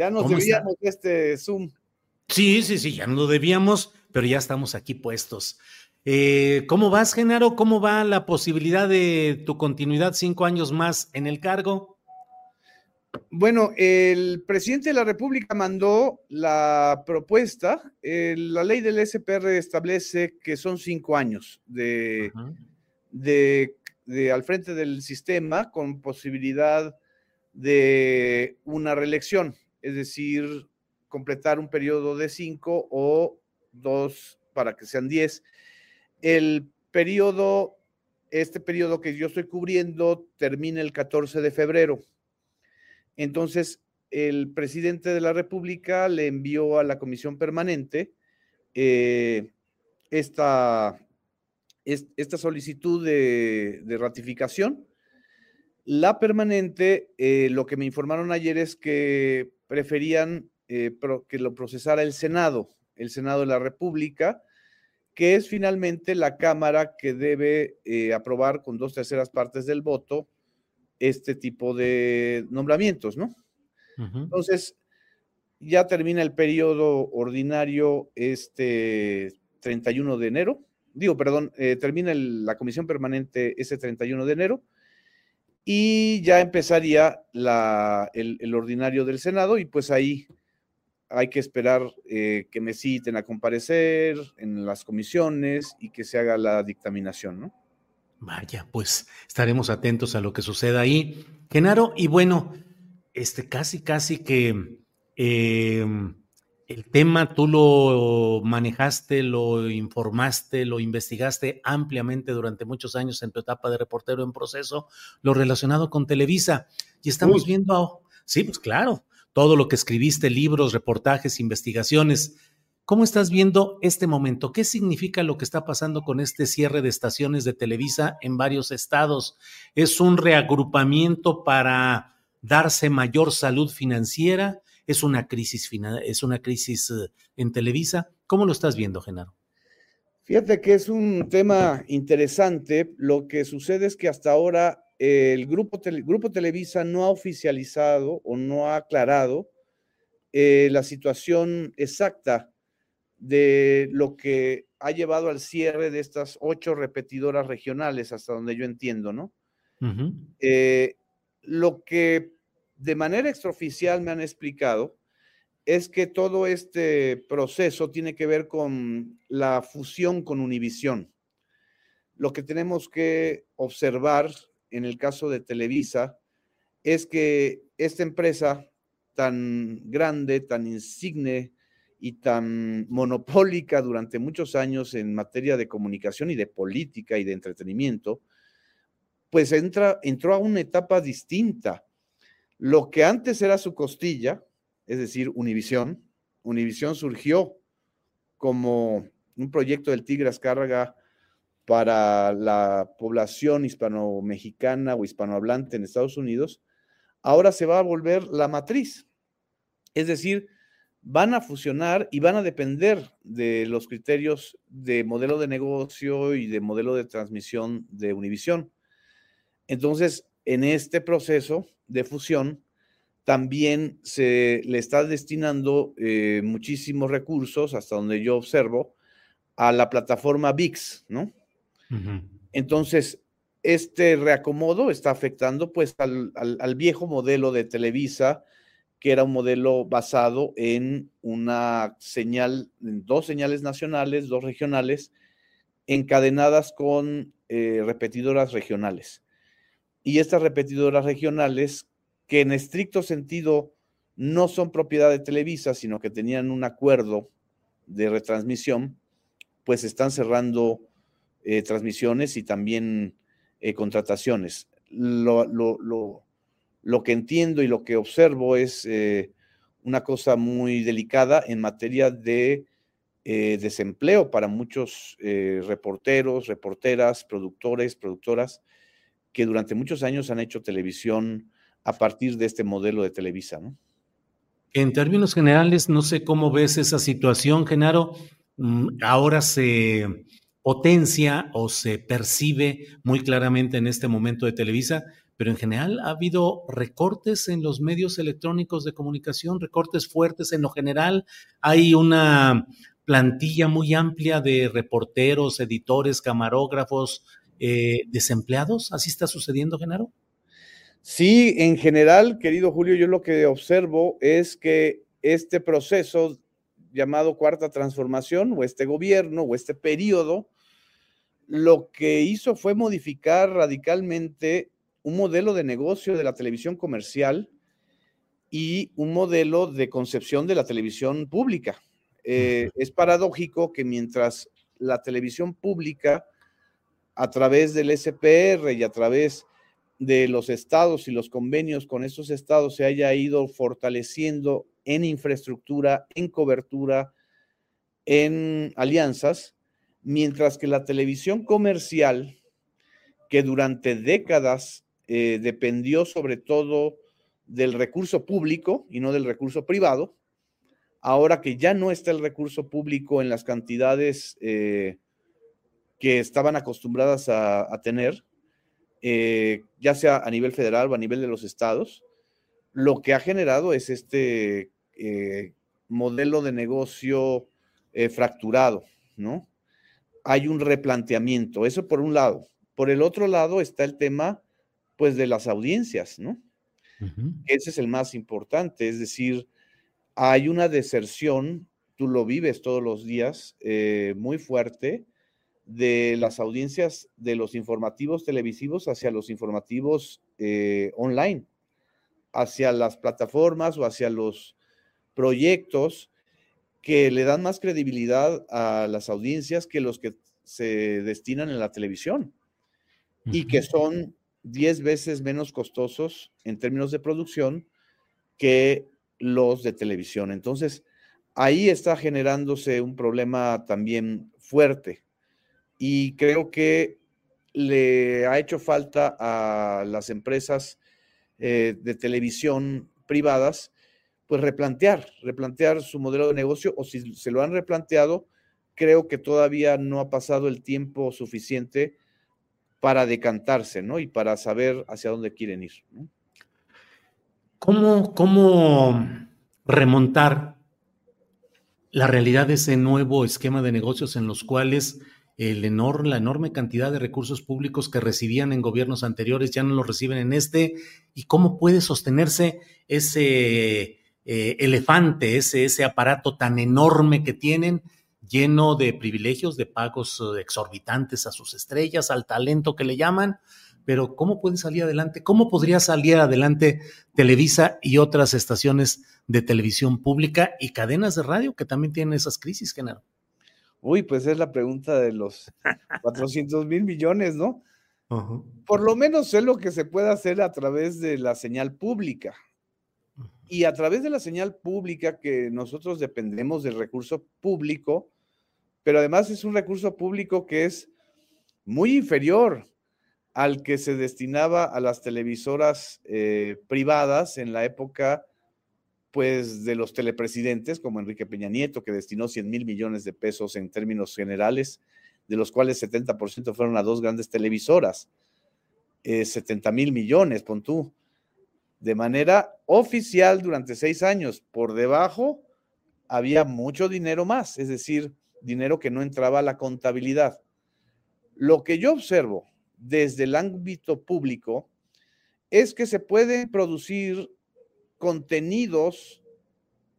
Ya nos ¿Cómo debíamos de este Zoom. Sí, sí, sí, ya no lo debíamos, pero ya estamos aquí puestos. Eh, ¿Cómo vas, Genaro? ¿Cómo va la posibilidad de tu continuidad cinco años más en el cargo? Bueno, el presidente de la República mandó la propuesta. eh, la ley del SPR establece que son cinco años de- de al frente del sistema con posibilidad de una reelección, es decir, completar un periodo de cinco o dos para que sean diez. El periodo, este periodo que yo estoy cubriendo termina el 14 de febrero. Entonces, el presidente de la República le envió a la comisión permanente eh, esta, es- esta solicitud de, de ratificación. La permanente, eh, lo que me informaron ayer es que preferían eh, que lo procesara el Senado, el Senado de la República, que es finalmente la Cámara que debe eh, aprobar con dos terceras partes del voto este tipo de nombramientos, ¿no? Entonces, ya termina el periodo ordinario este 31 de enero. Digo, perdón, eh, termina el- la comisión permanente ese 31 de enero y ya empezaría la- el, ordinario del Senado y pues ahí hay que esperar eh, que me citen a comparecer en las comisiones y que se haga la dictaminación, ¿no? Vaya, pues estaremos atentos a lo que suceda ahí. Genaro, y bueno, este casi, casi que eh, el tema tú lo manejaste, lo informaste, lo investigaste ampliamente durante muchos años en tu etapa de reportero en proceso, lo relacionado con Televisa. Y estamos Uy. viendo, a- sí, pues claro, todo lo que escribiste, libros, reportajes, investigaciones. ¿Cómo estás viendo este momento? ¿Qué significa lo que está pasando con este cierre de estaciones de Televisa en varios estados? ¿Es un reagrupamiento para darse mayor salud financiera? ¿Es una crisis, fina- es una crisis eh, en Televisa? ¿Cómo lo estás viendo, Genaro? Fíjate que es un tema interesante. Lo que sucede es que hasta ahora eh, el grupo, Tele- grupo Televisa no ha oficializado o no ha aclarado eh, la situación exacta de lo que ha llevado al cierre de estas ocho repetidoras regionales, hasta donde yo entiendo, ¿no? Eh, lo que de manera extraoficial me han explicado es que todo este proceso tiene que ver con la fusión con Univisión. Lo que tenemos que observar en el caso de Televisa es que esta empresa tan grande, tan insigne y tan monopólica durante muchos años en materia de comunicación y de política y de entretenimiento, pues entra, entró a una etapa distinta. Lo que antes era su costilla, es decir, Univisión, Univisión surgió como un proyecto del Tigre Azcárraga para la población hispano-mexicana o hispanohablante en Estados Unidos, ahora se va a volver la matriz. Es decir, van a fusionar y van a depender de los criterios de modelo de negocio y de modelo de transmisión de Univisión. Entonces, en este proceso de fusión, también se le está destinando eh, muchísimos recursos, hasta donde yo observo, a la plataforma VIX, ¿no? Entonces, este reacomodo está afectando pues al, al, viejo modelo de Televisa, que era un modelo basado en una señal, en dos señales nacionales, dos regionales, encadenadas con eh, repetidoras regionales. Y estas repetidoras regionales, que en estricto sentido no son propiedad de Televisa, sino que tenían un acuerdo de retransmisión, pues están cerrando eh, transmisiones y también eh, contrataciones. Lo, lo, que entiendo y lo que observo es eh, una cosa muy delicada en materia de desempleo para muchos reporteros, reporteras, productores, productoras, que durante muchos años han hecho televisión a partir de este modelo de Televisa. En términos generales, no sé cómo ves esa situación, Genaro. Mm, ahora se potencia o se percibe muy claramente en este momento de Televisa, pero en general ha habido recortes en los medios electrónicos de comunicación, recortes fuertes en lo general. Hay una plantilla muy amplia de reporteros, editores, camarógrafos, eh, desempleados. ¿Así está sucediendo, Genaro? Sí, en general, querido Julio, yo lo que observo es que este proceso llamado cuarta transformación o este gobierno o este periodo, lo que hizo fue modificar radicalmente un modelo de negocio de la televisión comercial y un modelo de concepción de la televisión pública. Eh, es paradójico que mientras la televisión pública, a través del SPR y a través de los estados y los convenios con esos estados se haya ido fortaleciendo en infraestructura, en cobertura, en alianzas, mientras que la televisión comercial, que durante décadas eh, dependió sobre todo del recurso público y no del recurso privado, ahora que ya no está el recurso público en las cantidades eh, que estaban acostumbradas a, tener, eh, ya sea a nivel federal o a nivel de los estados, lo que ha generado es este eh, modelo de negocio eh, fracturado, ¿no? Hay un replanteamiento, eso por un lado. Por el otro lado está el tema, pues, de las audiencias, ¿no? Ese es el más importante, es decir, hay una deserción, tú lo vives todos los días, eh, muy fuerte, de las audiencias de los informativos televisivos hacia los informativos online hacia las plataformas o hacia los proyectos que le dan más credibilidad a las audiencias que los que se destinan en la televisión y que son 10 veces menos costosos en términos de producción que los de televisión. Entonces, ahí está generándose un problema también fuerte y creo que le ha hecho falta a las empresas eh, de televisión privadas, pues replantear, replantear su modelo de negocio o si se lo han replanteado, creo que todavía no ha pasado el tiempo suficiente para decantarse, ¿no? Y para saber hacia dónde quieren ir. ¿Cómo, ¿Cómo remontar la realidad de ese nuevo esquema de negocios en los cuales el la enorme cantidad de recursos públicos que recibían en gobiernos anteriores ya no los reciben en este, y cómo puede sostenerse ese eh, elefante, ese, ese aparato tan enorme que tienen, lleno de privilegios, de pagos eh, exorbitantes a sus estrellas, al talento que le llaman, pero ¿cómo puede salir adelante? ¿Cómo podría salir adelante Televisa y otras estaciones de televisión pública y cadenas de radio que también tienen esas crisis, Genaro? Uy, pues es la pregunta de los 400 mil millones, ¿no? Por lo menos es lo que se puede hacer a través de la señal pública. Y a través de la señal pública que nosotros dependemos del recurso público, pero además es un recurso público que es muy inferior al que se destinaba a las televisoras eh, privadas en la época pues de los telepresidentes como Enrique Peña Nieto, que destinó 100 mil millones de pesos en términos generales, de los cuales 70% fueron a dos grandes televisoras, 70 eh, mil millones, pon tú, de manera oficial durante seis años. Por debajo había mucho dinero más, es decir, dinero que no entraba a la contabilidad. Lo que yo observo desde el ámbito público es que se pueden producir contenidos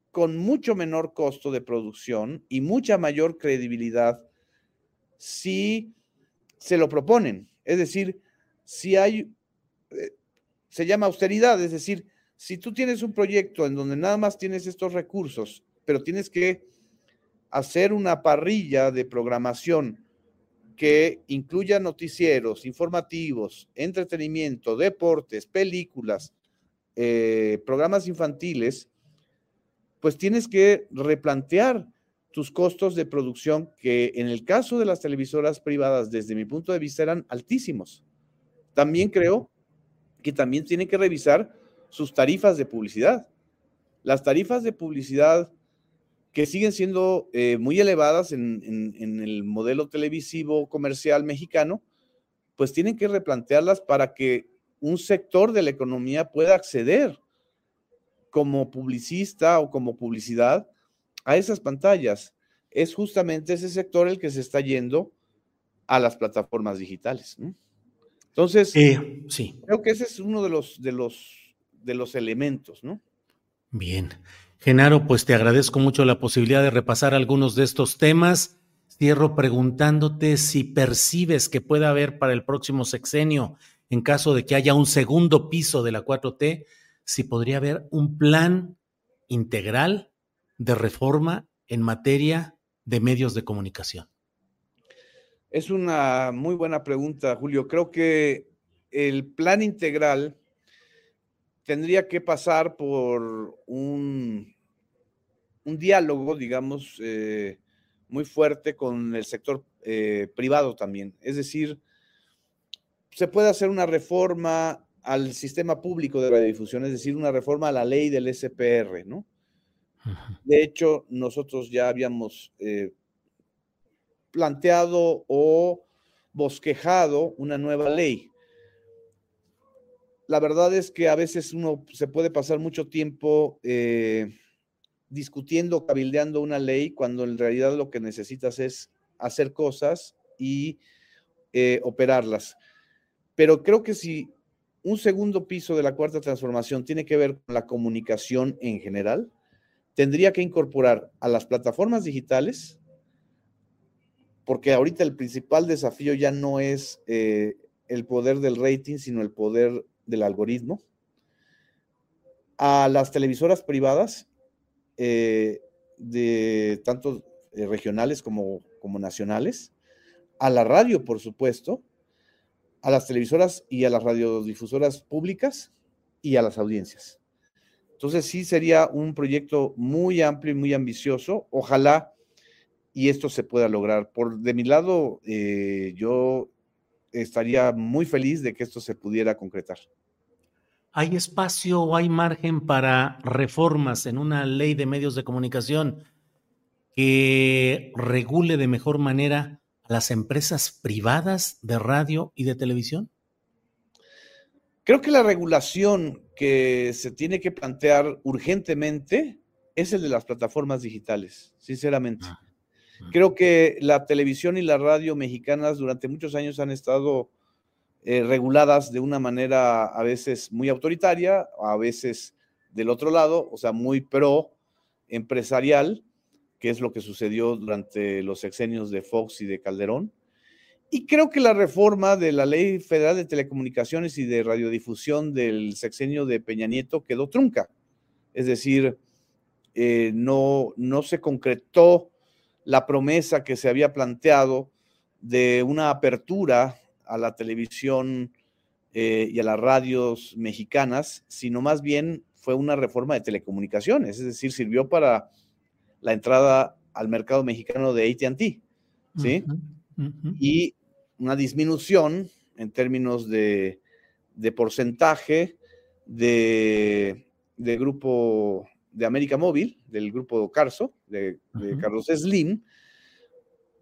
con mucho menor costo de producción y mucha mayor credibilidad si se lo proponen. Es decir, si hay, eh, se llama austeridad, es decir, si tú tienes un proyecto en donde nada más tienes estos recursos, pero tienes que hacer una parrilla de programación que incluya noticieros, informativos, entretenimiento, deportes, películas, eh, programas infantiles, pues tienes que replantear tus costos de producción que en el caso de las televisoras privadas, desde mi punto de vista, eran altísimos. También creo que también tienen que revisar sus tarifas de publicidad. Las tarifas de publicidad que siguen siendo eh, muy elevadas en, en, el modelo televisivo comercial mexicano, pues tienen que replantearlas para que un sector de la economía pueda acceder como publicista o como publicidad a esas pantallas. Es justamente ese sector el que se está yendo a las plataformas digitales. Entonces, eh, sí. creo que ese es uno de los, de los, de los elementos, ¿no? Bien. Genaro, pues te agradezco mucho la posibilidad de repasar algunos de estos temas. Cierro preguntándote si percibes que pueda haber para el próximo sexenio en caso de que haya un segundo piso de la 4T, si podría haber un plan integral de reforma en materia de medios de comunicación. Es una muy buena pregunta, Julio. Creo que el plan integral tendría que pasar por un, diálogo, digamos, eh, muy fuerte con el sector eh, privado también. Es decir, se puede hacer una reforma al sistema público de radiodifusión, es decir, una reforma a la ley del SPR, ¿no? De hecho, nosotros ya habíamos eh, planteado o bosquejado una nueva ley. La verdad es que a veces uno se puede pasar mucho tiempo eh, discutiendo, cabildeando una ley, cuando en realidad lo que necesitas es hacer cosas y eh, operarlas. Pero creo que si un segundo piso de la cuarta transformación tiene que ver con la comunicación en general, tendría que incorporar a las plataformas digitales, porque ahorita el principal desafío ya no es eh, el poder del rating, sino el poder del algoritmo, a las televisoras privadas, eh, de tanto eh, regionales como, como nacionales, a la radio, por supuesto, a las televisoras y a las radiodifusoras públicas y a las audiencias. Entonces sí sería un proyecto muy amplio y muy ambicioso. Ojalá y esto se pueda lograr. Por de mi lado, eh, yo estaría muy feliz de que esto se pudiera concretar. ¿Hay espacio o hay margen para reformas en una ley de medios de comunicación que regule de mejor manera las empresas privadas de radio y de televisión? Creo que la regulación que se tiene que plantear urgentemente es el de las plataformas digitales, sinceramente. Ah, Creo que la televisión y la radio mexicanas durante muchos años han estado eh, reguladas de una manera a veces muy autoritaria, a veces del otro lado, o sea, muy pro empresarial, que es lo que sucedió durante los sexenios de Fox y de Calderón. Y creo que la reforma de la Ley Federal de Telecomunicaciones y de Radiodifusión del sexenio de Peña Nieto quedó trunca. Es decir, eh, no, no se concretó la promesa que se había planteado de una apertura a la televisión eh, y a las radios mexicanas, sino más bien fue una reforma de telecomunicaciones, es decir, sirvió para la entrada al mercado mexicano de ATT, ¿sí? Y una disminución en términos de, porcentaje de, grupo de América Móvil, del grupo Carso, de, Carlos Slim,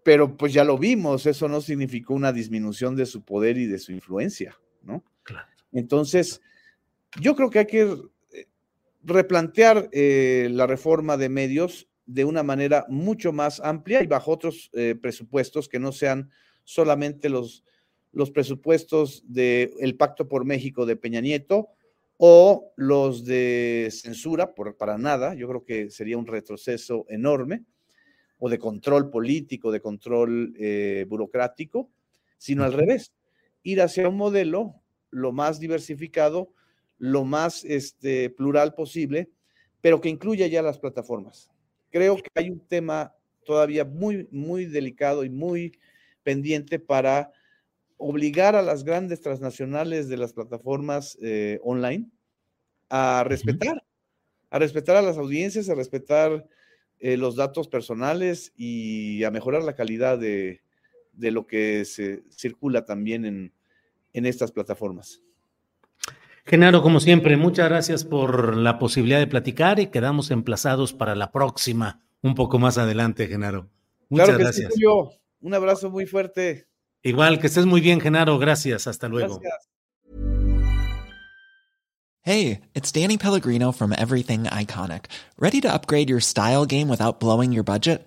pero pues ya lo vimos, eso no significó una disminución de su poder y de su influencia, ¿no? Entonces, yo creo que hay que eh, replantear eh, la reforma de medios de una manera mucho más amplia y bajo otros eh, presupuestos que no sean solamente los, los presupuestos del Pacto por México de Peña Nieto o los de censura, por, para nada, yo creo que sería un retroceso enorme, o de control político, de control eh, burocrático, sino al revés, ir hacia un modelo lo más diversificado, lo más este, plural posible, pero que incluya ya las plataformas. Creo que hay un tema todavía muy, muy delicado y muy pendiente para obligar a las grandes transnacionales de las plataformas eh, online a respetar, a respetar a las audiencias, a respetar eh, los datos personales y a mejorar la calidad de, lo que se circula también en, en estas plataformas. Genaro, como siempre, muchas gracias por la posibilidad de platicar y quedamos emplazados para la próxima, un poco más adelante, Genaro. Muchas gracias. Un abrazo muy fuerte. Igual, que estés muy bien, Genaro. Gracias. Hasta luego. Gracias. Hey, it's Danny Pellegrino from Everything Iconic. ¿Ready to upgrade your style game without blowing your budget?